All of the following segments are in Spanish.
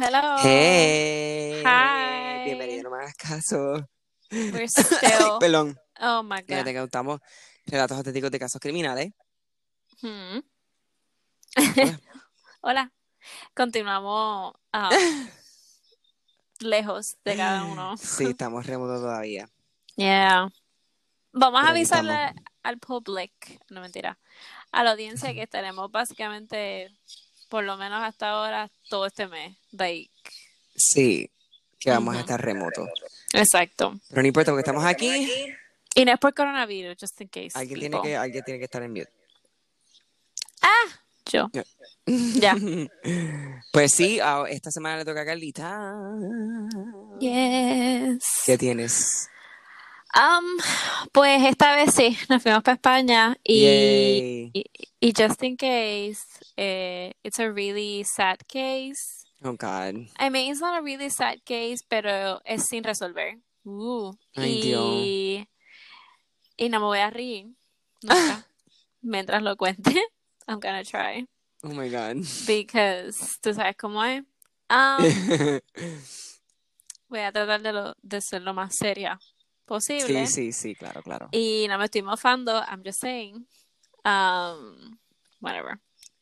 hello. Hey. Hi. Bienvenido, no me hagas caso. We're still. Perdón. Oh my God. te contamos relatos auténticos de casos criminales. Hmm. Hola. Hola. Continuamos ah, lejos de cada uno. Sí, estamos remotos todavía. Yeah. Vamos a Pero avisarle estamos. al public, no mentira, a la audiencia que estaremos básicamente, por lo menos hasta ahora, todo este mes. Like, Sí, que vamos a estar remotos. exacto. Pero no importa porque estamos aquí. Y no es por coronavirus, just in case. Alguien tiene que, alguien tiene que estar en mute. Yo. Ya. Ya. Pues sí, ah, esta semana le toca a Carlita. Yes. ¿Qué tienes? Um, pues esta vez sí, nos fuimos para España y, y, y just in case, eh, it's a really sad case. Oh, God. I mean, it's not a really sad case, pero es sin resolver. Uh, Ay, y, y no me voy a reír nunca mientras lo cuente. I'm gonna try Oh, my God. because tú sabes cómo es. Um, voy a tratar de, lo, de ser lo más seria posible. Sí, sí, sí, claro, claro. Y no me estoy mofando, I'm just saying. Um, whatever.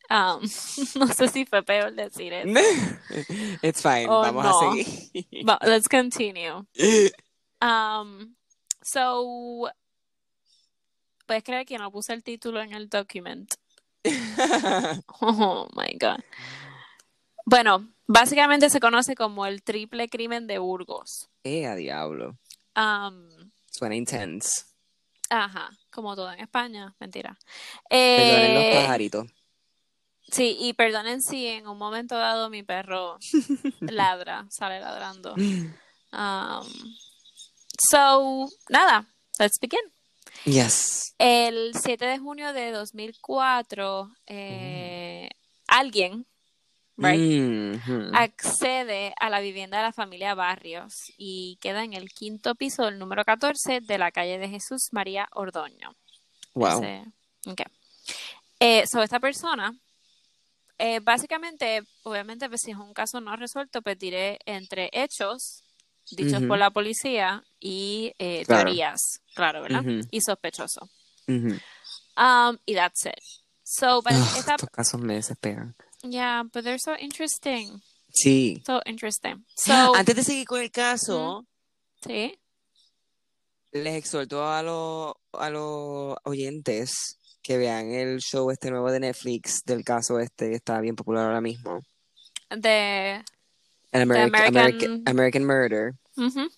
Um, no sé si fue peor decir eso. It's fine, vamos no. a seguir. But let's continue. Um, so, puedes creer que no puse el título en el document. Oh my God. Bueno, básicamente se conoce como el triple crimen de Burgos. eh, a diablo. Um, Suena intense. ajá, como todo en España, mentira. Perdonen los Eh, pajaritos. Sí, y perdonen si en un momento dado mi perro ladra, sale ladrando. Um, so, nada, let's begin. Yes. El 7 de junio de 2004, eh, alguien, right, Mhm. accede a la vivienda de la familia Barrios y queda en el quinto piso del número 14 de la calle de Jesús María Ordoño. Wow. Ese- ok. Eh, so, esta persona, eh, básicamente, obviamente, pues, si es un caso no resuelto, pues diré entre hechos dichos por la policía y eh, Claro. teorías, claro, ¿verdad? Ujú. Y sospechoso. Um, y that's it. So, but esta, estos casos me desesperan. Yeah, but they're so interesting. Sí. So interesting. So, Antes de seguir con el caso, sí. les exhorto a los, a los oyentes que vean el show este nuevo de Netflix del caso este que está bien popular ahora mismo. De, El Ameri- American- American, American Murder. ujú.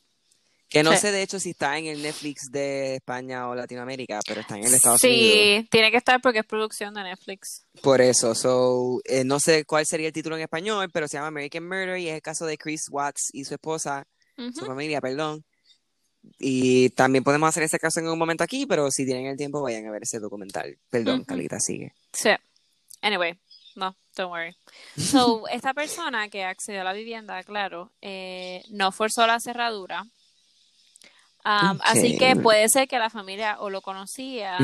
Que no Sí. sé de hecho si está en el Netflix de España o Latinoamérica, pero está en el Estados Unidos. Sí, tiene que estar porque es producción de Netflix. Por eso, so, eh, no sé cuál sería el título en español, pero se llama American Murder y es el caso de Chris Watts y su esposa, su familia, perdón. Y también podemos hacer ese caso en un momento aquí, pero si tienen el tiempo, vayan a ver ese documental. Perdón. Carlita, sigue. Sí. Anyway, no, don't worry. So, esta persona que accedió a la vivienda, claro, eh, no forzó la cerradura. Um, Así que puede ser que la familia o lo conocía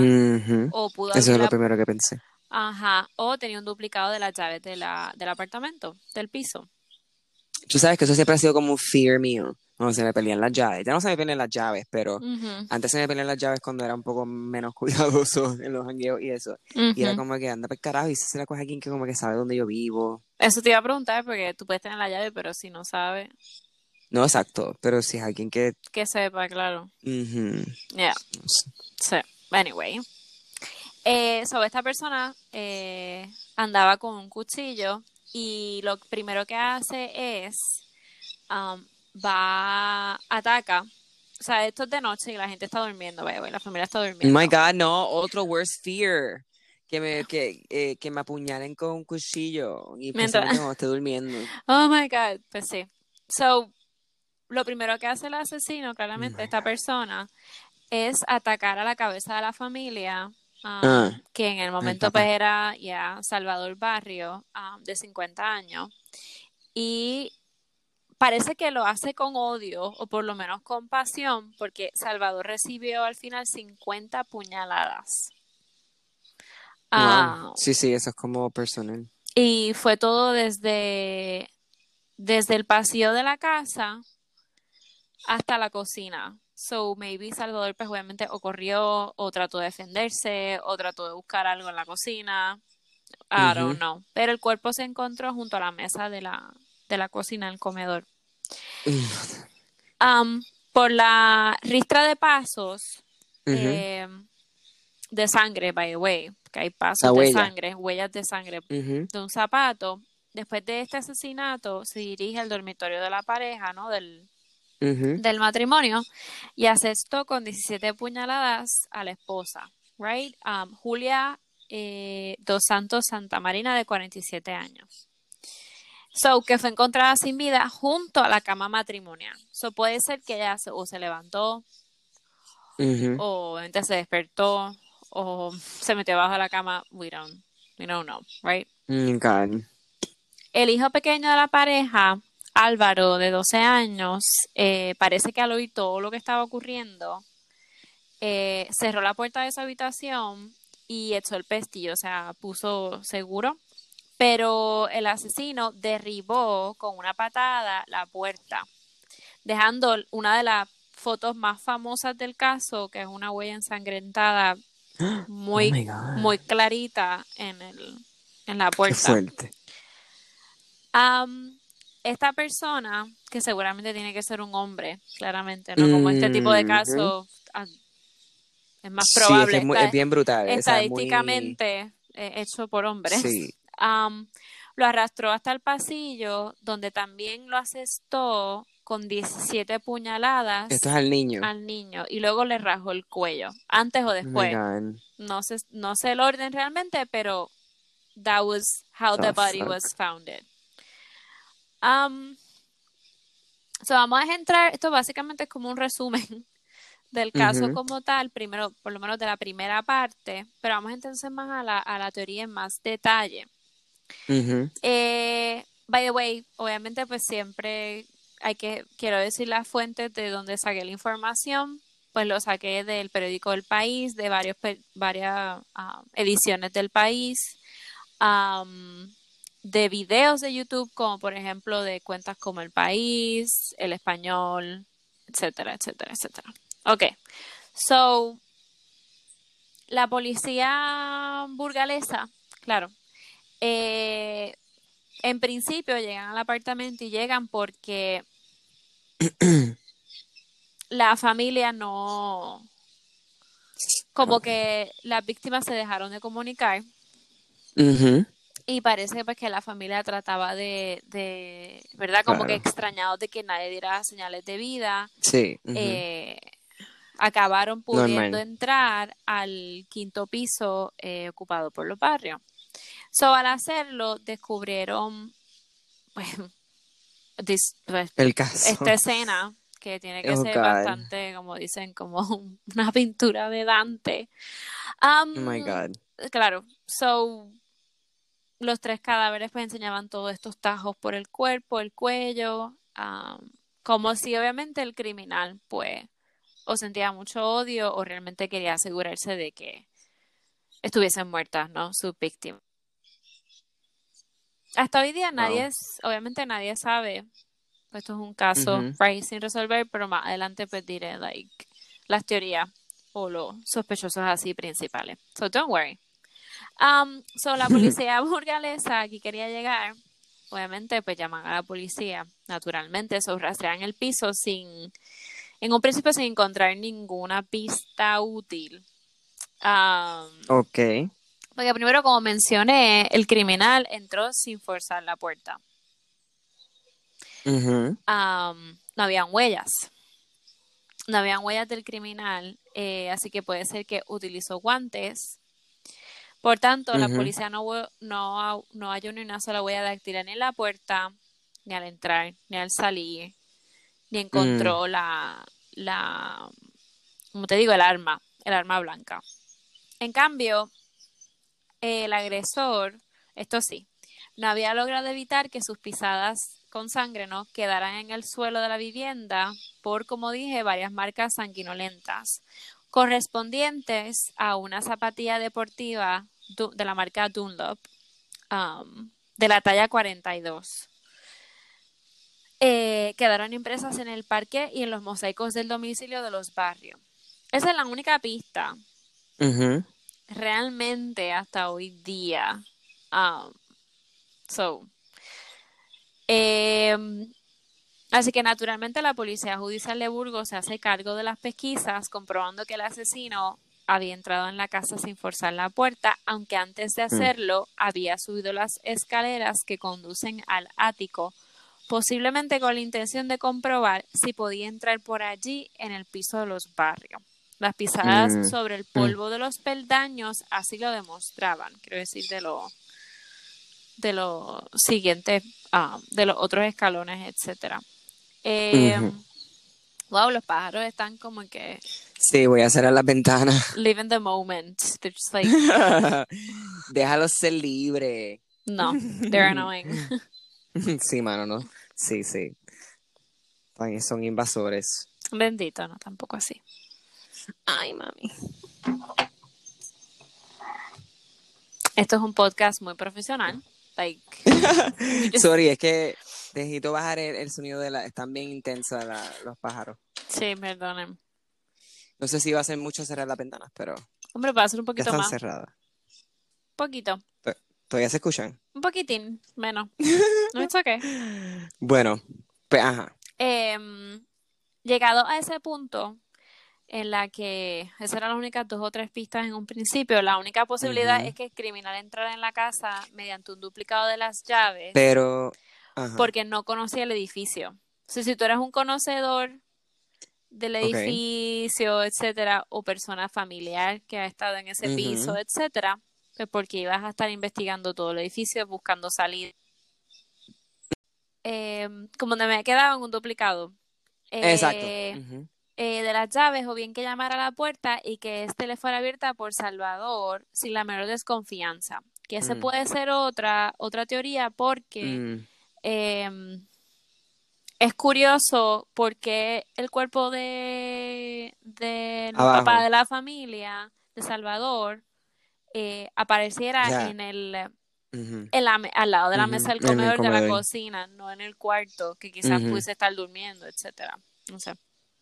o pudo Eso es lo la- primero que pensé. Ajá, o tenía un duplicado de las llaves de la, del apartamento, del piso. Tú sabes que eso siempre ha sido como un fear mío. Cuando se me pelean las llaves. Ya no se me pelean las llaves, pero antes se me pelean las llaves cuando era un poco menos cuidadoso en los jangueos y eso. Y era como que anda por carajo y se la coge alguien que como que sabe dónde yo vivo. Eso te iba a preguntar porque tú puedes tener la llave, pero si no sabes, No, exacto, pero si es alguien que... que sepa, claro. ujú, Yeah. no sé. Sí. Anyway. Eh, so, esta persona eh, andaba con un cuchillo y lo primero que hace es um, va, ataca. O sea, esto es de noche y la gente está durmiendo, way, la familia está Oh durmiendo. my God, no, otro worst fear. Que me, que, eh, que me apuñalen con un cuchillo y Mientras- especialmente cuando esté durmiendo. Oh my God, pues sí. So, lo primero que hace el asesino, claramente, esta persona, es atacar a la cabeza de la familia, um, Ah. que en el momento papá. pues era ya Salvador Barrio, um, de 50 años, y parece que lo hace con odio, o por lo menos con pasión, porque Salvador recibió al final 50 puñaladas. Ah. Sí, sí, eso es como personal. y fue todo desde desde el pasillo de la casa hasta la cocina. So maybe Salvador pues obviamente o corrió o trató de defenderse o trató de buscar algo en la cocina. I don't know. Pero el cuerpo se encontró junto a la mesa de la, de la cocina, el comedor. Um, por la ristra de pasos eh, de sangre, by the way, que hay pasos de sangre, huellas de sangre de un zapato. Después de este asesinato, se dirige al dormitorio de la pareja, ¿no? Del, del matrimonio y asestó con 17 puñaladas a la esposa, right? Um, Julia eh, Dos Santos Santa Marina, de 47 años. So, que fue encontrada sin vida junto a la cama matrimonial. So, puede ser que ella se, o se levantó, o entonces se despertó, o se metió bajo la cama. We don't, we don't know, right? Mm, El hijo pequeño de la pareja Álvaro, de 12 años, eh, parece que al oír todo lo que estaba ocurriendo, eh, cerró la puerta de su habitación y echó el pestillo, o sea, puso seguro. Pero el asesino derribó con una patada la puerta, dejando una de las fotos más famosas del caso, que es una huella ensangrentada muy, oh muy clarita en, el, en la puerta. Qué fuerte esta persona, que seguramente tiene que ser un hombre, claramente, ¿no? Como este tipo de casos ah, es más probable. Sí, es, bien brutal. Estadísticamente eh, hecho por hombres. lo arrastró hasta el pasillo, donde también lo asestó con 17 puñaladas. Esto es al niño. Al niño. Y luego le rajó el cuello, antes o después. no sé, no sé el orden realmente, pero that was how the body was founded. Um, so vamos a entrar, esto básicamente es como un resumen del caso como tal, primero, por lo menos de la primera parte, pero vamos entonces más a la, a la teoría en más detalle. eh, by the way, obviamente pues siempre hay que, quiero decir las fuentes de donde saqué la información, pues lo saqué del periódico El País, de varios, varias ah, ediciones del País. Um, de videos de YouTube, como por ejemplo de cuentas como El País, El Español, etcétera, etcétera, etcétera. Ok, so, la policía burgalesa, claro, eh, en principio llegan al apartamento y llegan porque la familia no, como que las víctimas se dejaron de comunicar. Y parece pues que la familia trataba de, de ¿verdad? Como que extrañados de que nadie diera señales de vida. Sí. Eh, acabaron pudiendo entrar al quinto piso eh, ocupado por los barrios. So, al hacerlo, descubrieron, pues, pues El caso. esta escena que tiene que oh, ser bastante, como dicen, como una pintura de Dante. oh my God. Claro, so los tres cadáveres pues enseñaban todos estos tajos por el cuerpo, el cuello, como si obviamente el criminal pues o sentía mucho odio o realmente quería asegurarse de que estuviesen muertas, ¿no? Sus víctimas. Hasta hoy día nadie es, obviamente nadie sabe, pues esto es un caso sin resolver, pero más adelante pues diré like las teorías o los sospechosos así principales. So don't worry. Um, so, la policía burgalesa aquí quería llegar, obviamente, pues llaman a la policía, naturalmente, so, rastrean el piso sin, en un principio sin encontrar ninguna pista útil. Um, ok. Porque primero, como mencioné, el criminal entró sin forzar la puerta. Um, no habían huellas. No habían huellas del criminal, eh, así que puede ser que utilizó guantes por tanto, la policía no, no, no halló ni una sola huella dactilar ni en la puerta, ni al entrar, ni al salir, ni encontró mm. la, la, como te digo, el arma, el arma blanca. En cambio, el agresor, esto sí, no había logrado evitar que sus pisadas con sangre no quedaran en el suelo de la vivienda por, como dije, varias marcas sanguinolentas correspondientes a una zapatilla deportiva de la marca Dunlop um, de la talla 42. eh, quedaron impresas en el parque y en los mosaicos del domicilio de los barrios. Esa es la única pista realmente hasta hoy día. Um, so, em, así que naturalmente la Policía Judicial de Burgos se hace cargo de las pesquisas, comprobando que el asesino había entrado en la casa sin forzar la puerta, aunque antes de hacerlo había subido las escaleras que conducen al ático, posiblemente con la intención de comprobar si podía entrar por allí en el piso de los barrios. Las pisadas Mm, sobre el polvo de los peldaños así lo demostraban, quiero decir, de lo de los siguientes, ah, de los otros escalones, etcétera. Eh, Ujú. Wow, los pájaros están como que Sí, voy a cerrar las ventanas. living the moment. They're just like, Déjalos ser libres. no, they're annoying. Sí, mano, ¿no? Sí, sí. Ay, Son invasores. Bendito, no, tampoco así. Ay, mami. Esto es un podcast muy profesional. Like, Sorry, es que necesito bajar el, el sonido de la... Están bien intensas los pájaros. sí, perdonen. No sé si va a ser mucho cerrar las ventanas, pero Hombre, va a ser un ya poquito están más. cerradas. Poquito. ¿Todavía se escuchan? Un poquitín menos. No, it's okay. Bueno, pues ajá. Em, llegado a ese punto en la que esas eran las únicas dos o tres pistas en un principio, la única posibilidad es que el criminal entrara en la casa mediante un duplicado de las llaves Pero... Ajá. porque no conocía el edificio. O sea, si tú eres un conocedor del edificio, etcétera, o persona familiar que ha estado en ese piso, etcétera, pues porque ibas a estar investigando todo el edificio, buscando salir. Eh, como no me quedaba en un duplicado. Exacto. eh, eh, de las llaves o bien que llamara a la puerta y que éste le fuera abierta por Salvador sin la menor desconfianza. Que esa Mm. puede ser otra, otra teoría porque Mm, eh, es curioso porque el cuerpo de del Abajo. papá de la familia de Salvador eh, apareciera en el en la al lado de la mesa del comedor de la cocina, no en el cuarto, que quizás Ujú. pudiese estar durmiendo, etcétera. No sé.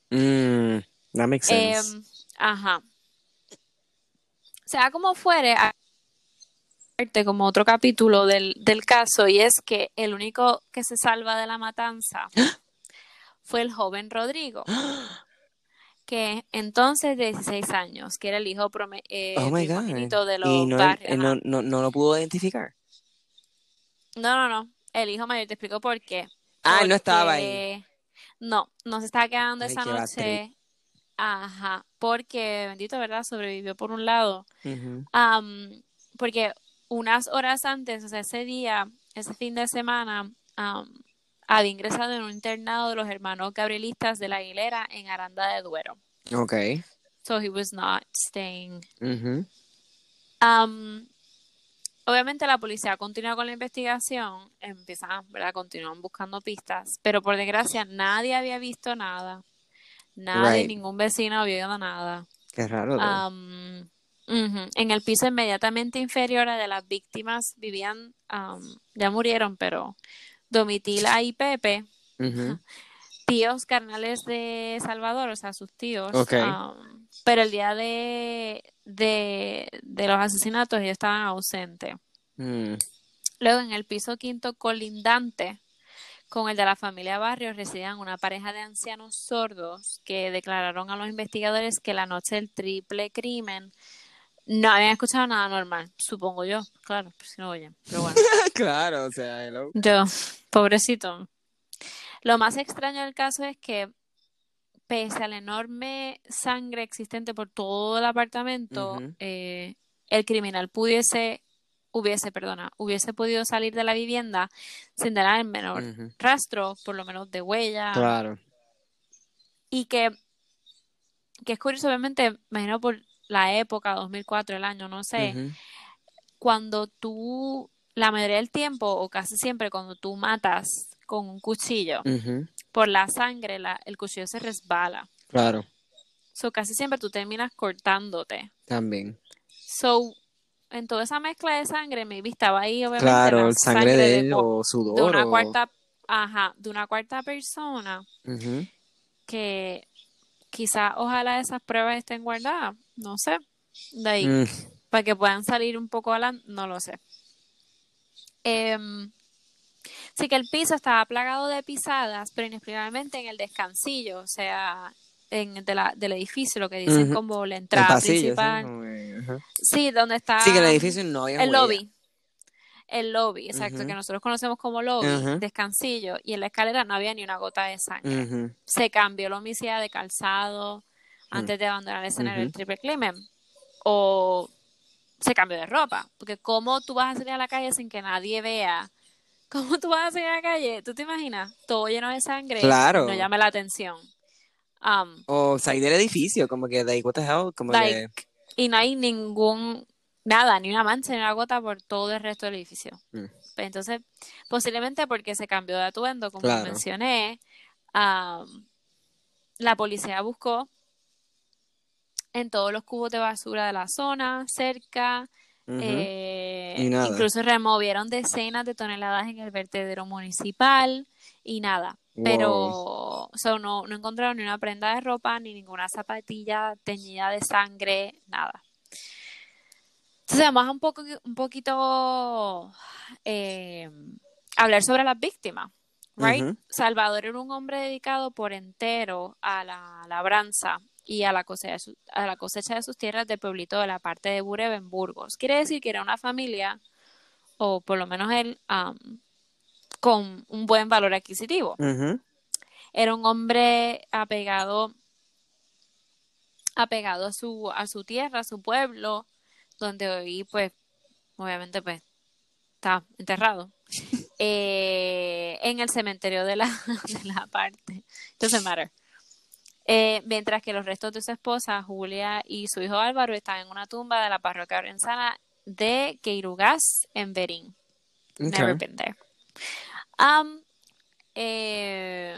Mm, that makes sense. Em, ajá. Sea como fuere, hay como otro capítulo del, del caso, y es que el único que se salva de la matanza fue el joven Rodrigo, que entonces de 16 años, que era el hijo eh, oh primogénito de los Y no, barrios. no, no, no lo pudo identificar. No, no, no. El hijo mayor, te explico por qué. Ah, él no estaba ahí. Porque- No, no se estaba quedando Ay, esa noche. Ajá, porque, bendito, ¿verdad? Sobrevivió por un lado. Porque unas horas antes, o sea, ese día, ese fin de semana, am, había ingresado en un internado de los hermanos gabrielistas de la Aguilera en Aranda de Duero. Ok. So he was not staying. Am, obviamente la policía continúa con la investigación, empiezan, ¿verdad? Continúan buscando pistas, pero por desgracia nadie había visto nada, nadie, Right. ningún vecino había oído nada. Qué raro. though. Ujú, En el piso inmediatamente inferior a de las víctimas vivían, am, ya murieron, pero Domitila y Pepe, tíos carnales de Salvador, o sea, sus tíos. Am, pero el día de, de, de los asesinatos ellos estaban ausentes. Mm. Luego, en el piso quinto colindante con el de la familia Barrios residían una pareja de ancianos sordos que declararon a los investigadores que la noche del triple crimen no habían escuchado nada normal, supongo yo, claro, pues si no oyen, pero bueno. claro, o sea, hello. Yo, pobrecito. Lo más extraño del caso es que, pese a la enorme sangre existente por todo el apartamento, eh, el criminal pudiese, hubiese, perdona, hubiese podido salir de la vivienda sin dejar el menor rastro, por lo menos de huella, Claro. y que, que es curioso, obviamente, me imagino por la época, 2004, el año, no sé, cuando tú, la mayoría del tiempo, o casi siempre, cuando tú matas con un cuchillo, por la sangre, la, el cuchillo se resbala. Claro, So, casi siempre tú terminas cortándote. también. So, en toda esa mezcla de sangre, maybe estaba ahí, obviamente, Claro, la sangre de él de, o de sudor una o... cuarta, ajá, de una cuarta persona que quizá ojalá esas pruebas estén guardadas, no sé, de ahí, Mm, para que puedan salir un poco adelante, no lo sé. Em, sí que el piso estaba plagado de pisadas, pero inexplicablemente en el descansillo, o sea, en de la, del edificio, lo que dicen como la entrada pasillo, principal. Sí, donde está Sí, que el edificio no había el huella. lobby. El lobby, exacto, que nosotros conocemos como lobby, descansillo, y en la escalera no había ni una gota de sangre. Se cambió la homicida de calzado antes de abandonar el escenario del triple crimen. O se cambió de ropa. Porque ¿cómo tú vas a salir a la calle sin que nadie vea? ¿Cómo tú vas a salir a la calle? ¿Tú te imaginas? Todo lleno de sangre. Claro. No llame la atención. Um, O salir del edificio, como que, like, what the hell, como like, que... y no hay ningún, nada, ni una mancha, ni una gota por todo el resto del edificio. Mm. Pues Entonces, posiblemente porque se cambió de atuendo, como Claro. mencioné, am, la policía buscó en todos los cubos de basura de la zona, cerca, eh, incluso removieron decenas de toneladas en el vertedero municipal y nada. Wow. Pero so, no, no encontraron ni una prenda de ropa, ni ninguna zapatilla teñida de sangre, nada. Entonces vamos a un poco, un poquito eh, hablar sobre las víctimas. Right? Salvador era un hombre dedicado por entero a la labranza y a la cosecha de, su- a la cosecha de sus tierras del pueblito de la parte de Bureb en Burgos. Quiere decir que era una familia, o por lo menos él, am, con un buen valor adquisitivo. Era un hombre apegado, apegado a su, a su tierra, a su pueblo, donde hoy, pues, obviamente, pues, está enterrado. Eh, en el cementerio de la, de la parte. Doesn't matter. Eh, mientras que los restos de su esposa, Julia, y su hijo Álvaro están en una tumba de la parroquia orensana de Queirugás, en Berín. Never Okay. been there. Um, eh,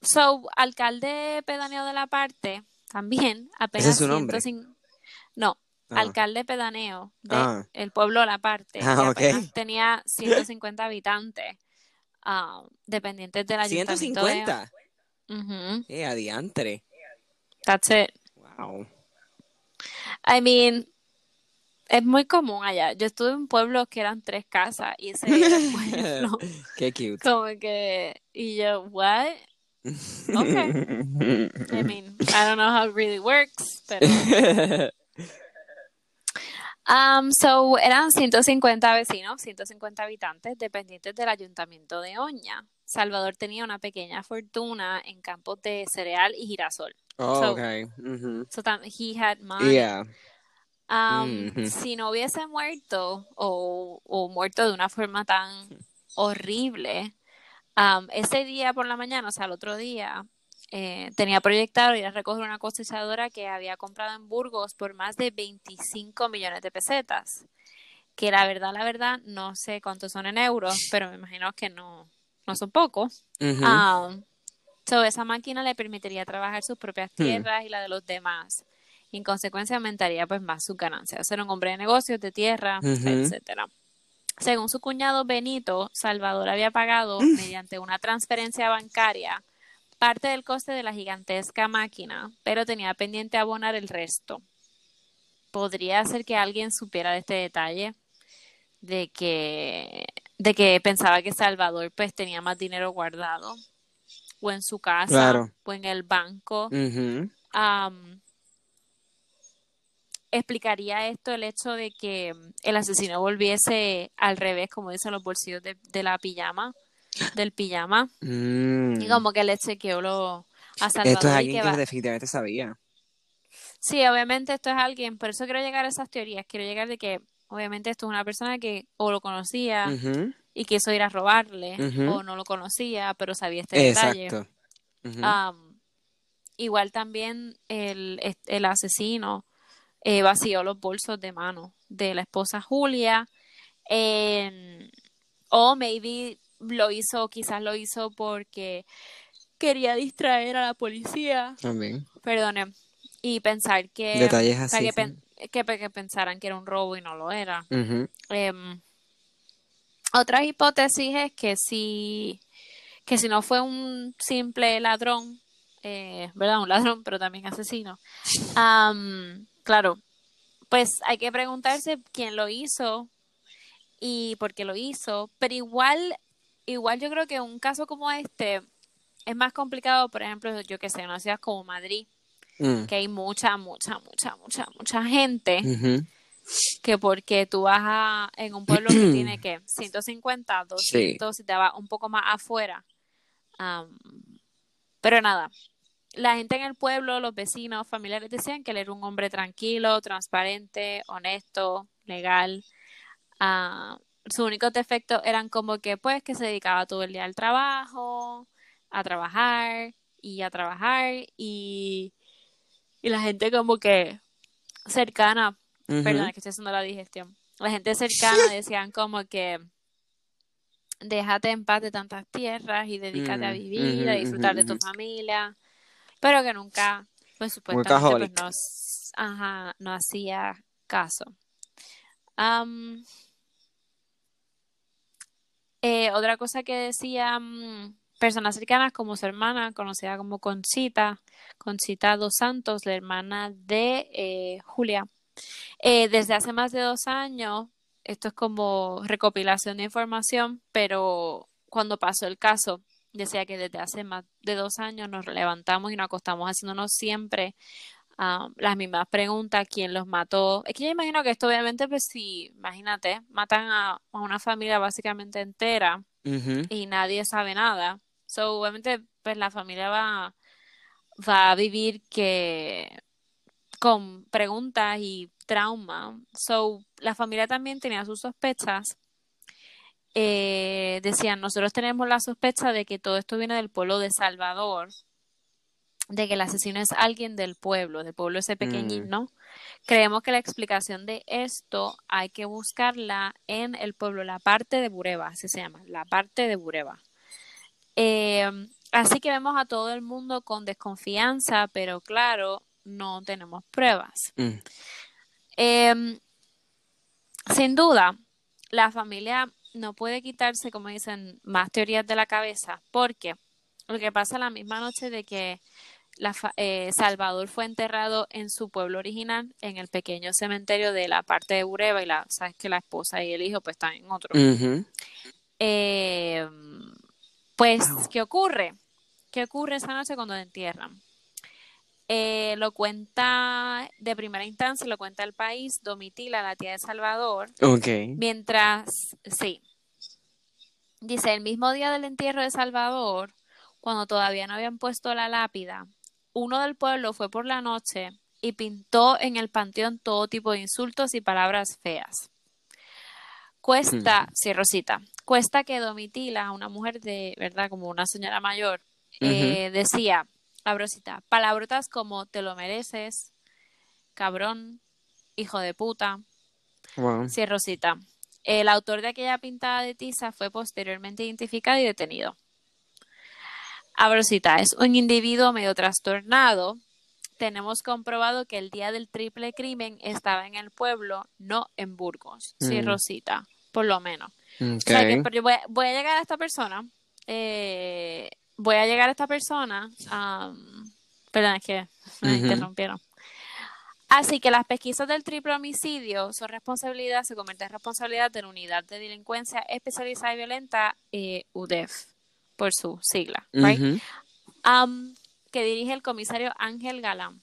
so, alcalde pedáneo de la parte, también, apenas ¿Ese es su nombre? 105 No, Ah. alcalde pedáneo de Ah. el pueblo La Parte, Ah, que ok. apenas tenía 150 habitantes, ah, dependientes del ayuntamiento de... 150. Ujú, Eh, adiantre. that's it. Wow. I mean, es muy común allá. Yo estuve en pueblos que eran tres casas y ese era el pueblo. Qué cute. Como que, y yo, what? Okay. I mean, I don't know how it really works, pero... Um, so, eran 150 vecinos, 150 habitantes dependientes del ayuntamiento de Oña. Salvador tenía una pequeña fortuna en campos de cereal y girasol. oh, So- okay. So, he had money. Yeah. Um, Mhm. Si no hubiese muerto o, o muerto de una forma tan horrible, um, ese día por la mañana, o sea, el otro día, eh, tenía proyectado ir a recoger una cosechadora que había comprado en Burgos por más de 25 millones de pesetas. Que la verdad, la verdad, no sé cuántos son en euros, pero me imagino que no, no son pocos. Um, so, esa máquina le permitiría trabajar sus propias Hmm. tierras y la de los demás. Y en consecuencia aumentaría pues más sus ganancias. Ser un hombre de negocios, de tierra, Ujú. etcétera. Según su cuñado Benito, Salvador había pagado mediante una transferencia bancaria parte del coste de la gigantesca máquina, pero tenía pendiente abonar el resto. ¿Podría ser que alguien supiera de este detalle? De que, de que pensaba que Salvador pues tenía más dinero guardado, o en su casa, Claro. o en el banco. Explicaría esto el hecho de que el asesino volviese al revés, como dicen los bolsillos de, de la pijama, del pijama, Mm. y como que le chequeó lo a Salvador Esto es alguien que que va- definitivamente sabía. Sí, obviamente esto es alguien, por eso quiero llegar a esas teorías, quiero llegar de que obviamente esto es una persona que o lo conocía y quiso ir a robarle, o no lo conocía, pero sabía este detalle. Igual también el, el asesino eh, vació los bolsos de mano de la esposa Julia. o maybe lo hizo, quizás lo hizo porque quería distraer a la policía. También. Perdone. Y pensar que, Detalles para así. que, que, que pensaran que era un robo y no lo era. Em, Otra hipótesis es que si, que si no fue un simple ladrón, eh, ¿verdad? Un ladrón, pero también asesino. claro, pues hay que preguntarse quién lo hizo y por qué lo hizo, pero igual, igual yo creo que un caso como este es más complicado, por ejemplo, yo que sé, en una ciudad como Madrid, mm. que hay mucha, mucha, mucha, mucha, mucha gente, que porque tú vas a, en un pueblo que tiene que 150, 200, si te vas un poco más afuera. pero nada, la gente en el pueblo, los vecinos, familiares decían que él era un hombre tranquilo, transparente, honesto, legal. Uh, sus únicos defectos eran como que pues que se dedicaba todo el día al trabajo, a trabajar y a trabajar y, y la gente como que cercana, perdón, que estoy haciendo la digestión, la gente cercana decían como que déjate en paz de tantas tierras y dedícate a vivir, a disfrutar de tu familia, pero que nunca, pues supuestamente, pues, no, no hacía caso. Eh, otra cosa que decía mm, personas cercanas como su hermana, conocida como Conchita, Conchita Dos Santos, la hermana de eh, Julia. Eh, desde hace más de dos años, esto es como recopilación de información, pero cuando pasó el caso, decía que desde hace más de dos años nos levantamos y nos acostamos haciéndonos siempre ah, las mismas preguntas, quién los mató. Es que yo imagino que esto obviamente, pues si, imagínate, matan a, una familia básicamente entera y nadie sabe nada. So, obviamente, pues la familia va, va a vivir que con preguntas y trauma. So, la familia también tenía sus sospechas. Eh, decían, nosotros tenemos la sospecha de que todo esto viene del pueblo de Salvador, de que el asesino es alguien del pueblo, del pueblo ese pequeñito, mm. Creemos que la explicación de esto hay que buscarla en el pueblo, la parte de Bureba, así se llama, la parte de Bureba. Em, así que vemos a todo el mundo con desconfianza, pero claro, no tenemos pruebas. Mm. Em, sin duda, la familia no puede quitarse, como dicen, más teorías de la cabeza, porque lo que pasa la misma noche de que la, eh, Salvador fue enterrado en su pueblo original, en el pequeño cementerio de la parte de Bureba, y la, sabes que la esposa y el hijo pues están en otro. eh, pues, ¿qué ocurre? ¿Qué ocurre esa noche cuando entierran? Eh, lo cuenta de primera instancia, lo cuenta el país, Domitila, la tía de Salvador. Ok. Mientras, sí. Dice, el mismo día del entierro de Salvador, cuando todavía no habían puesto la lápida, uno del pueblo fue por la noche y pintó en el panteón todo tipo de insultos y palabras feas. Cuesta, sí, Rosita, cuesta que Domitila, una mujer de, ¿verdad? Como una señora mayor, eh, decía, a Rosita, palabrotas como te lo mereces, cabrón, hijo de puta. Sí, Rosita. El autor de aquella pintada de tiza fue posteriormente identificado y detenido. Rosita es un individuo medio trastornado. Tenemos comprobado que el día del triple crimen estaba en el pueblo, no en Burgos. Sí, mm. Rosita por lo menos. voy, a llegar a esta persona. Eh, voy a llegar a esta persona. perdón, es que me interrumpieron. Así que las pesquisas del triple homicidio son responsabilidad, se convierte en responsabilidad de la Unidad de Delincuencia Especializada y Violenta, eh, UDEF, por su sigla, que dirige el comisario Ángel Galán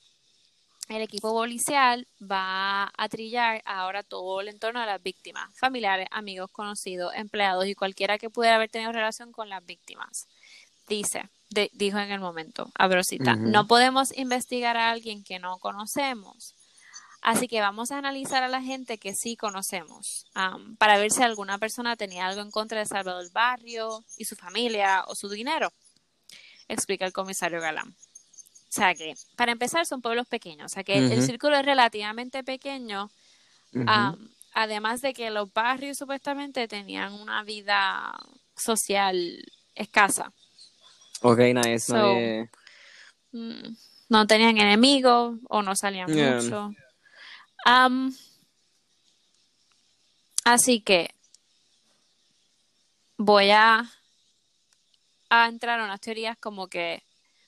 el equipo policial va a trillar ahora todo el entorno de las víctimas, familiares, amigos, conocidos, empleados y cualquiera que pudiera haber tenido relación con las víctimas. Dice, dijo en el momento, Abrosita, no podemos investigar a alguien que no conocemos. Así que vamos a analizar a la gente que sí conocemos para ver si alguna persona tenía algo en contra de Salvador Barrio y su familia o su dinero, explica el comisario Galán. O sea que, para empezar, son pueblos pequeños. O sea que el, círculo es relativamente pequeño. además de que los barrios supuestamente tenían una vida social escasa. Ok, nice. Mm, no tenían enemigos o no salían mucho. así que voy a, a entrar a unas teorías como que,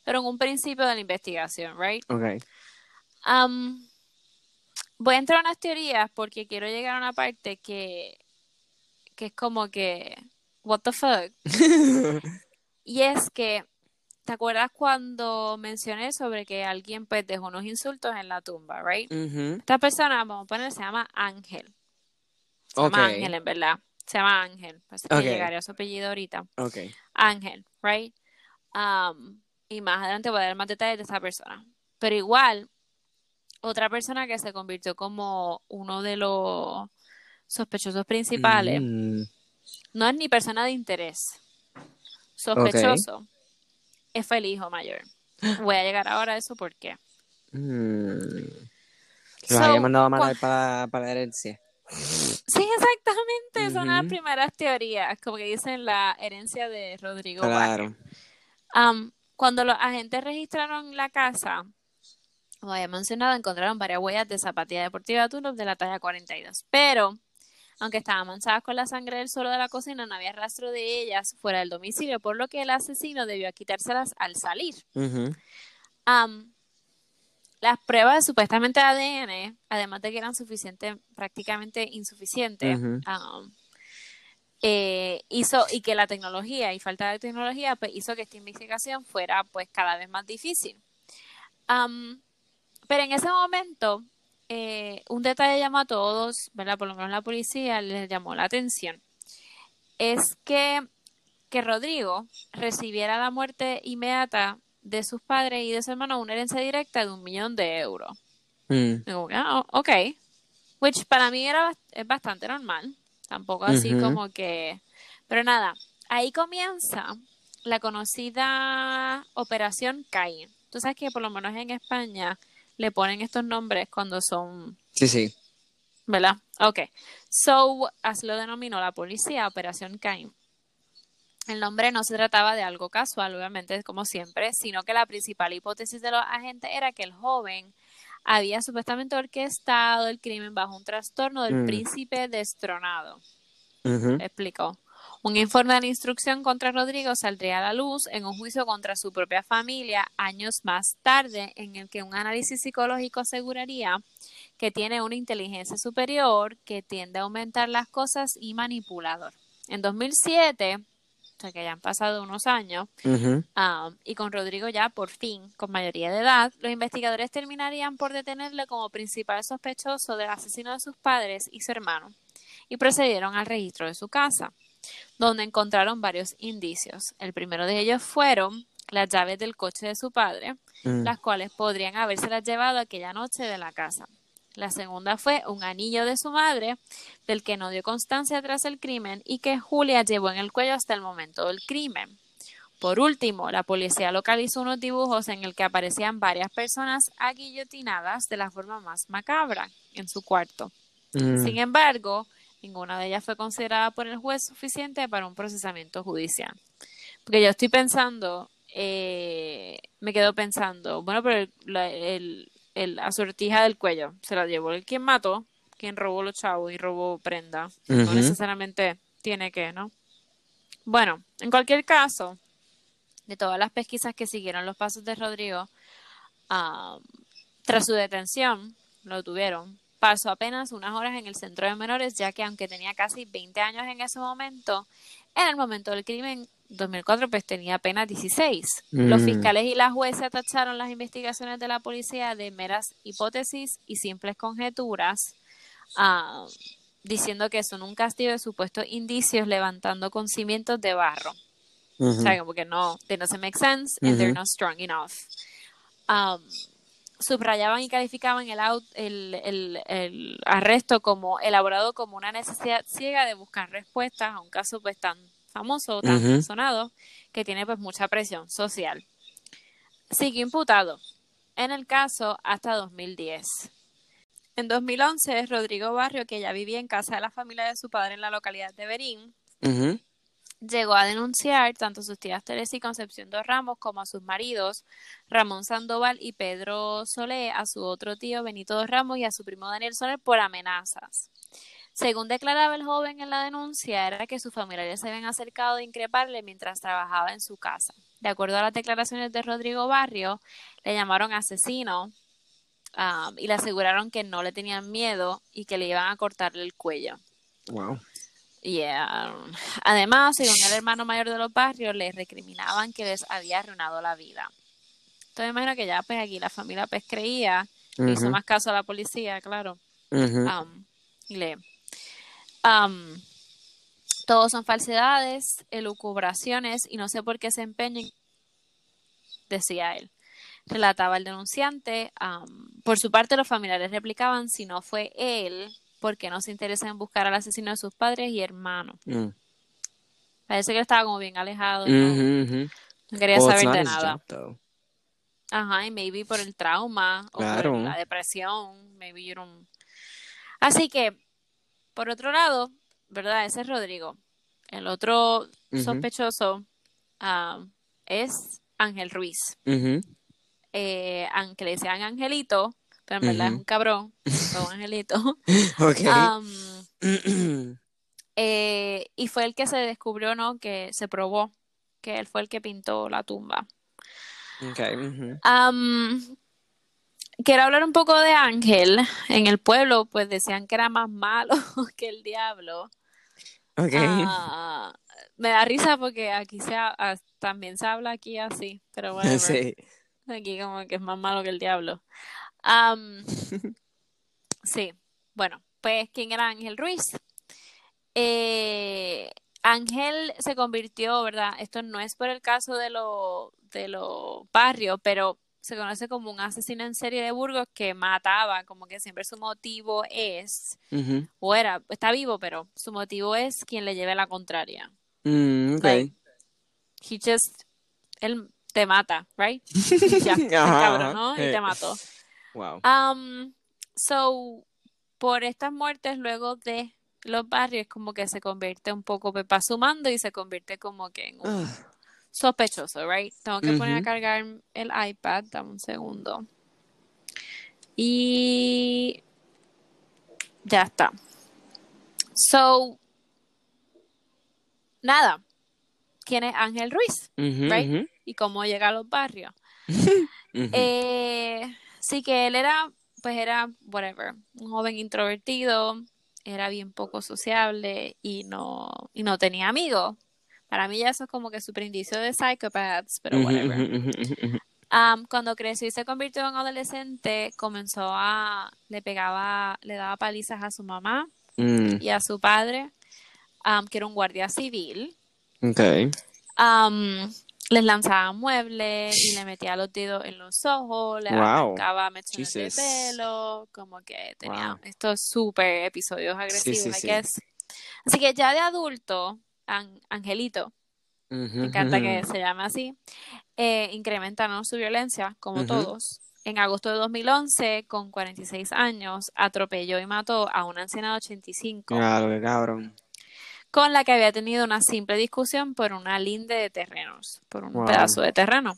pero en un principio de la investigación, right? Ok. Um, voy a entrar a unas teorías porque quiero llegar a una parte que, que es como que, what the fuck? Y es que, ¿te acuerdas cuando mencioné sobre que alguien pues dejó unos insultos en la tumba, right? Esta persona, vamos a poner, se llama Ángel. Se llama Ángel, en verdad. Se llama Ángel. Parece que Ok. llegaré a su apellido ahorita. Ok. Ángel, right? Um, y más adelante voy a dar más detalles de esa persona. Pero igual, otra persona que se convirtió como uno de los sospechosos principales, Mm, no es ni persona de interés. Sospechoso fue el hijo mayor. Voy a llegar ahora a eso porque. mm. Que So, los haya mandado a para, para la herencia. Sí, exactamente. Son las primeras teorías, como que dicen la herencia de Rodrigo. Claro. Cuando los agentes registraron la casa, como había mencionado, encontraron varias huellas de zapatilla deportiva Dunlop de la talla 42. Pero, aunque estaban manchadas con la sangre del suelo de la cocina, no había rastro de ellas fuera del domicilio, por lo que el asesino debió quitárselas al salir. Las pruebas supuestamente de ADN, además de que eran suficientes, prácticamente insuficientes, am, eh, hizo y que la tecnología y falta de tecnología pues, hizo que esta investigación fuera pues cada vez más difícil. Am, pero en ese momento, eh, un detalle llamó a todos, ¿verdad? Por lo menos la policía les llamó la atención. Es que, que Rodrigo recibiera la muerte inmediata de sus padres y de su hermano una herencia directa de un millón de euros. Mm. Digo, ah, ok. Which para mí era es bastante normal. Tampoco así como que. Pero nada, ahí comienza la conocida Operación Cain. Tú sabes que por lo menos en España le ponen estos nombres cuando son. Sí, sí. ¿Verdad? Ok. So, así lo denominó la policía, Operación Cain. El nombre no se trataba de algo casual, obviamente, como siempre, sino que la principal hipótesis de los agentes era que el joven había supuestamente orquestado el crimen bajo un trastorno del Mm. príncipe destronado. Explicó. Un informe de la instrucción contra Rodrigo saldría a la luz en un juicio contra su propia familia años más tarde, en el que un análisis psicológico aseguraría que tiene una inteligencia superior que tiende a aumentar las cosas y manipulador. En 2007, o sea que ya han pasado unos años. Um, y con Rodrigo ya por fin con mayoría de edad, los investigadores terminarían por detenerle como principal sospechoso del asesino de sus padres y su hermano y procedieron al registro de su casa, donde encontraron varios indicios. El primero de ellos fueron las llaves del coche de su padre, Mm. las cuales podrían habérselas llevado aquella noche de la casa. La segunda fue un anillo de su madre, del que no dio constancia tras el crimen y que Julia llevó en el cuello hasta el momento del crimen. Por último, la policía localizó unos dibujos en el que aparecían varias personas aguillotinadas de la forma más macabra en su cuarto. Mm. Sin embargo, ninguna de ellas fue considerada por el juez suficiente para un procesamiento judicial. Porque yo estoy pensando, eh, me quedo pensando, bueno, pero el, el- la sortija del cuello se la llevó el quien mató, quien robó los chavos y robó prenda. No necesariamente tiene que, ¿no? Bueno, en cualquier caso, de todas las pesquisas que siguieron los pasos de Rodrigo, tras su detención, lo tuvieron, pasó apenas unas horas en el centro de menores, ya que aunque tenía casi 20 años en ese momento, en el momento del crimen, 2004, pues tenía apenas 16. Los Mm. fiscales y la jueza tacharon las investigaciones de la policía de meras hipótesis y simples conjeturas, ah, diciendo que son un castigo de supuestos indicios levantando con cimientos de barro. O sea, como que no, they doesn't make sense and they're Ujú. not strong enough. Um, subrayaban y calificaban el, el, el, el arresto como elaborado como una necesidad ciega de buscar respuestas a un caso pues tan famoso, tan sonado, que tiene pues mucha presión social. Siguió imputado en el caso hasta 2010. En 2011, Rodrigo Barrio, que ya vivía en casa de la familia de su padre en la localidad de Berín, llegó a denunciar tanto a sus tías Teresa y Concepción dos Ramos como a sus maridos Ramón Sandoval y Pedro Solé, a su otro tío Benito dos Ramos y a su primo Daniel Soler por amenazas. Según declaraba el joven en la denuncia, era que sus familiares se habían acercado a increparle mientras trabajaba en su casa. De acuerdo a las declaraciones de Rodrigo Barrio, le llamaron asesino um, y le aseguraron que no le tenían miedo y que le iban a cortarle el cuello. Wow. Yeah. Además, según el hermano mayor de los barrios, les recriminaban que les había arruinado la vida. Entonces, imagino que ya, pues aquí la familia pues creía, le hizo más caso a la policía, claro. Um, y le. Um, todos son falsedades, elucubraciones y no sé por qué se empeñan, decía él. Relataba el denunciante. um, por su parte, los familiares replicaban si no fue él, porque no se interesa en buscar al asesino de sus padres y hermanos. Mm. Parece que él estaba como bien alejado, no, Ujú, ujú. no quería Well, it's saber de nada. job. Ajá, y maybe por el trauma o Claro. por la depresión, maybe you don't... Así que, por otro lado, ¿verdad? Ese es Rodrigo. El otro sospechoso ah, es Ángel Ruiz, Ujú. eh, aunque le decían Angelito, pero en verdad es un cabrón, un Angelito. Eh, y fue el que se descubrió, ¿no? Que se probó que él fue el que pintó la tumba. Ok, ujú. Quiero hablar un poco de Ángel. En el pueblo, pues decían que era más malo que el diablo. Ok. Ah, me da risa porque aquí se ha- ah, también se habla aquí así, pero whatever. Sí. Aquí como que es más malo que el diablo. Sí, bueno, pues ¿quién era Ángel Ruiz? Eh, Ángel se convirtió, ¿verdad? Esto no es por el caso de los de los barrios, pero se conoce como un asesino en serie de Burgos que mataba, como que siempre su motivo es, o era, está vivo, pero su motivo es quien le lleve la contraria. Mm. Like, he just, él te mata, right? Ya, cabrón. ¿no? Y Eh. te mató. Wow. Um, so, por estas muertes luego de los barrios, como que se convierte un poco pepa sumando y se convierte como que en un Ah, sospechoso, right? Tengo que poner a cargar el iPad, dame un segundo. Y ya está. So, nada. ¿Quién es Ángel Ruiz? ujú, Right? Y cómo llega a los barrios. Eh, sí que él era, pues era, whatever, un joven introvertido, era bien poco sociable y no, y no tenía amigos. Para mí ya eso es como que super indicio de psychopaths, pero whatever. cuando creció y se convirtió en adolescente, comenzó a, le pegaba, le daba palizas a su mamá Mm, y a su padre, que era un guardia civil. ok. Am, les lanzaba muebles y le metía los dedos en los ojos, le Wow. arrancaba mechones de pelo, como que tenía Wow. estos súper episodios agresivos, sí, I sí. guess. Así que ya de adulto, An- Angelito, me encanta que se llame así, eh, incrementaron su violencia, como todos. En agosto de 2011, con 46 años, atropelló y mató a una anciana de 85 Claro, qué cabrón. con la que había tenido una simple discusión por una linde de terrenos, por un Wow. pedazo de terreno.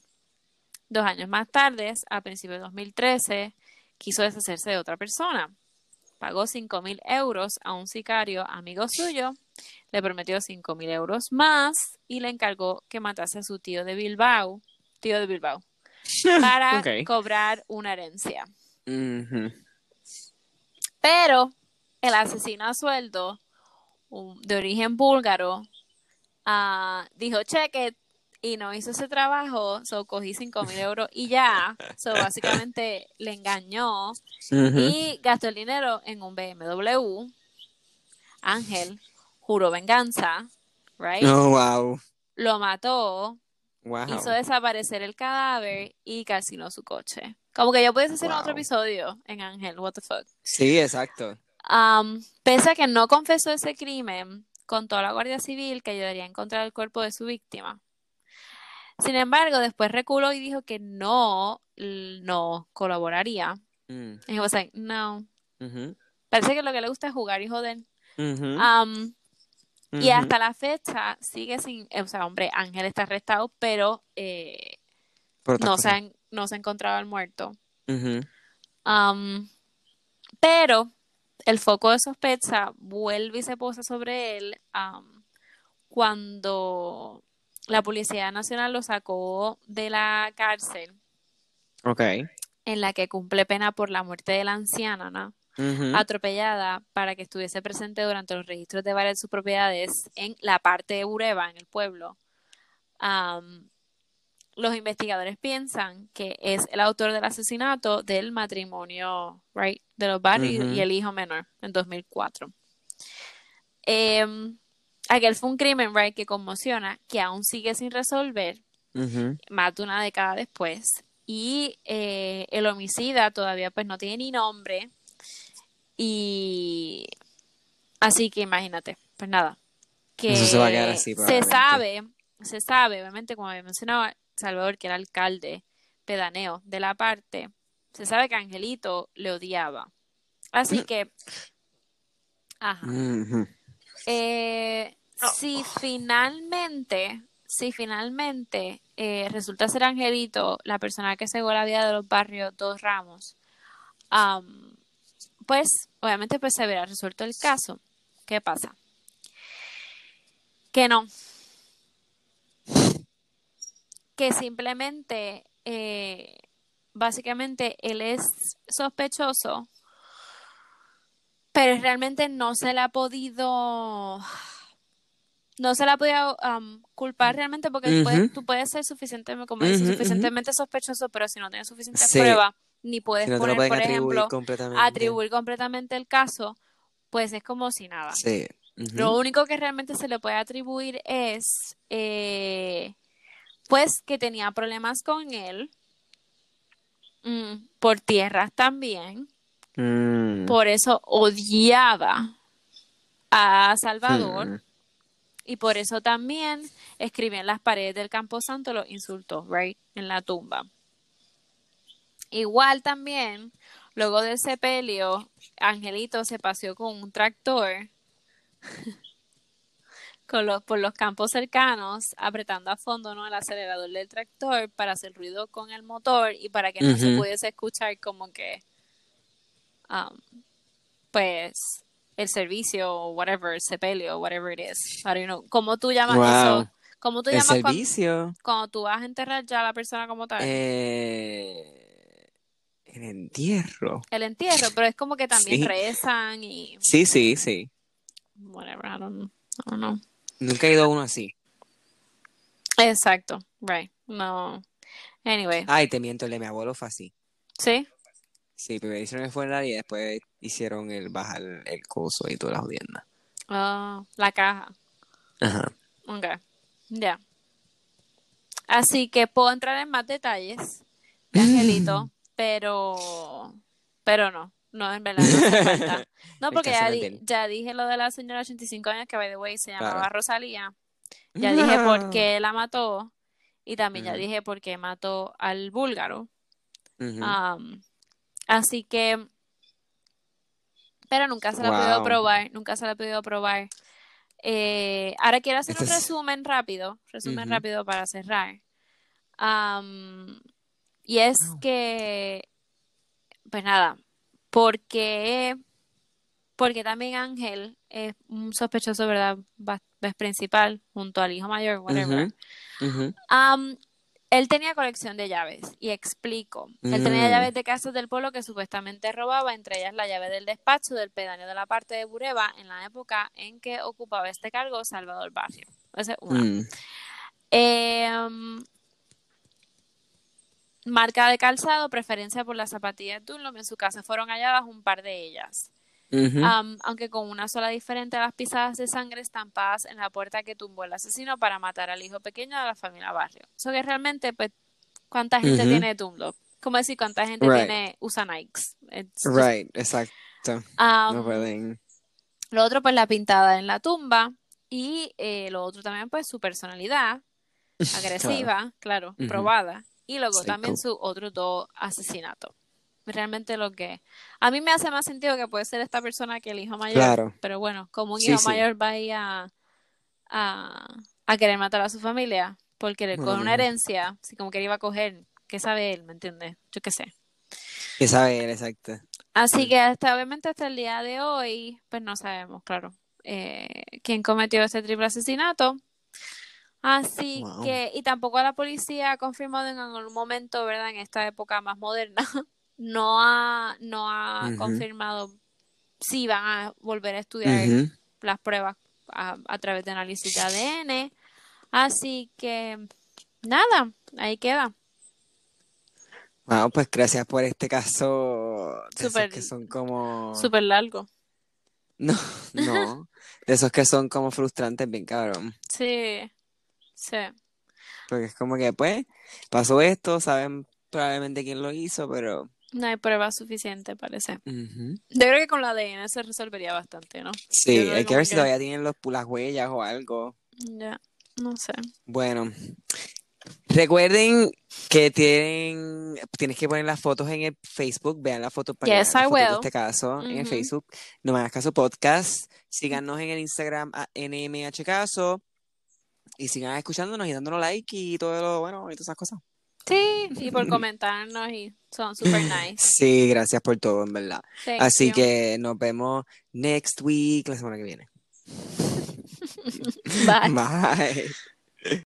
Dos años más tarde, a principios de 2013, quiso deshacerse de otra persona. Pagó 5 mil euros a un sicario amigo suyo, le prometió 5 mil euros más y le encargó que matase a su tío de Bilbao, tío de Bilbao, para cobrar una herencia. Pero el asesino a sueldo, un- de origen búlgaro, ah, dijo cheque y no hizo ese trabajo, so cogí 5 mil euros y ya. So básicamente le engañó y gastó el dinero en un BMW. Ángel juró venganza, right? Oh, wow. Lo mató, Wow. hizo desaparecer el cadáver y calcinó su coche. Como que yo pudiese hacer otro Wow. episodio en Ángel, what the fuck. Sí, exacto. Am, pese a que no confesó ese crimen, contó a la Guardia Civil que ayudaría a encontrar el cuerpo de su víctima. Sin embargo, después reculó y dijo que no, no colaboraría. Mm, Y he was like, no. ujú, Parece que lo que le gusta es jugar y joder. Y hasta la fecha sigue sin, o sea, hombre, Ángel está arrestado, pero eh, no se, han- no se ha encontrado el muerto. Am, pero el foco de sospecha vuelve y se posa sobre él um, cuando la Policía Nacional lo sacó de la cárcel Ok. en la que cumple pena por la muerte de la anciana, ¿no? Atropellada para que estuviese presente durante los registros de varias de sus propiedades en la parte de Bureba, en el pueblo. Los investigadores piensan que es el autor del asesinato del matrimonio, right, de los Barry y- el hijo menor en 2004. Em, aquel fue un crimen, right, que conmociona, que aún sigue sin resolver Ujú. más de una década después. Y eh, el homicida todavía pues no tiene ni nombre. Y así que imagínate, pues nada. Que Eso se va a quedar así, se sabe, se sabe, obviamente, como había mencionado, Salvador, que era alcalde pedaneo de la parte, se sabe que Angelito le odiaba. Así que, ajá. Eh, si finalmente, si finalmente eh, resulta ser Angelito la persona que cegó la vida de los barrios Dos Ramos, am, pues obviamente pues se verá resuelto el caso. ¿Qué pasa? Que no. Que simplemente, eh, básicamente, él es sospechoso pero realmente no se le ha podido no se le ha podido um, culpar realmente porque tú, puedes, tú puedes ser suficientemente como dices, Ujú, suficientemente sospechoso pero si no tienes suficientes Sí. pruebas ni puedes Si no te lo poner por atribuir ejemplo completamente. atribuir completamente el caso pues es como si nada Sí. Lo único que realmente se le puede atribuir es eh, pues que tenía problemas con él mm, por tierras también Mm. por eso odiaba a Salvador Mm. y por eso también escribió en las paredes del Camposanto los insultos, right, en la tumba. Igual también, luego del sepelio, Angelito se paseó con un tractor con los, por los campos cercanos, apretando a fondo ¿no? el acelerador del tractor para hacer ruido con el motor y para que no se pudiese escuchar como que um, pues el servicio o whatever, el sepelio, whatever it is. I don't know. ¿Cómo tú llamas Wow. eso? ¿Cómo tú llamas cuan- servicio. cuando, tú vas a enterrar ya a la persona como tal? Eh, el entierro. el entierro, pero es como que también Sí. rezan y Sí, sí, sí. whatever, I don't, I don't know. Nunca he ido a uno así. Exacto, right. No. Anyway, Ay, te miento, el de mi abuelo fue así. ¿sí? Sí, primero hicieron el funeral y después hicieron el bajar el coso y todas las jodiendas. Ah, la caja. Ajá. Ok, ya. Así que puedo entrar en más detalles de Angelito, pero, pero no, no, en verdad no hace falta. No, porque ya, di- dije lo de la señora de 85 años que, by the way, se llamaba Claro. Rosalía. Ya dije por qué la mató y también ya dije por qué mató al búlgaro. Así que, pero nunca se la ha podido Wow. probar, nunca se la ha podido probar. Eh, ahora quiero hacer un Este es- resumen rápido, resumen rápido para cerrar. Am, y es que, pues nada, porque, porque también Ángel es un sospechoso, ¿verdad? Es principal junto al hijo mayor, whatever. Am, él tenía colección de llaves y explico. Él tenía Mm. llaves de casas del pueblo que supuestamente robaba, entre ellas la llave del despacho del pedáneo de la parte de Bureba en la época en que ocupaba este cargo Salvador Barrio. Esa es una. Mm. Em, marca de calzado, preferencia por las zapatillas Dunlop. En su casa fueron halladas un par de ellas. Am, aunque con una sola diferente a las pisadas de sangre estampadas en la puerta que tumbó el asesino para matar al hijo pequeño de la familia Barrio. Eso que realmente, pues, ¿cuánta gente tiene Dunlop? Como decir, ¿cuánta gente Right. tiene, usa Nikes? It's just- Right, exacto. No pueden. lo otro, pues, la pintada en la tumba. Y eh, lo otro también, pues, su personalidad agresiva, claro, probada. Y luego Psycho. también sus otros dos asesinatos. Realmente lo que a mí me hace más sentido que puede ser esta persona que el hijo mayor. Claro. Pero bueno, como un Sí, hijo sí. mayor va a ir a, a, querer matar a su familia porque Bueno, con una herencia, así como que le iba a coger, ¿qué sabe él? ¿Me entiendes? Yo qué sé. ¿Qué sabe él, exacto? Así que hasta obviamente hasta el día de hoy, pues no sabemos, claro, eh, quién cometió ese triple asesinato. Así Wow. que, y tampoco la policía ha confirmado en algún momento, ¿verdad? En esta época más moderna, no ha, no ha confirmado si van a volver a estudiar las pruebas a, a través de análisis de ADN. Así que, nada, ahí queda. Wow, pues gracias por este caso Súper- que son como... Súper largo. No, no, de esos que son como frustrantes, bien cabrón. Sí, sí. Porque es como que, pues, pasó esto, saben probablemente quién lo hizo, pero... No hay pruebas suficientes, parece. Yo creo que con la ADN se resolvería bastante, ¿no? Sí, hay que ver si todavía tienen los, las huellas o algo. Ya, no sé. Bueno, recuerden que tienen, tienes que poner las fotos en el Facebook, vean las fotos para que Yes, de este caso en el. Facebook. No me hagas caso podcast, síganos en el Instagram a NMH Caso y sigan escuchándonos y dándonos like y todo lo bueno y todas esas cosas. Sí, y por comentarnos y son super nice. Sí, gracias por todo, en verdad. Thank Así you. que nos vemos next week, la semana que viene. Bye. Bye.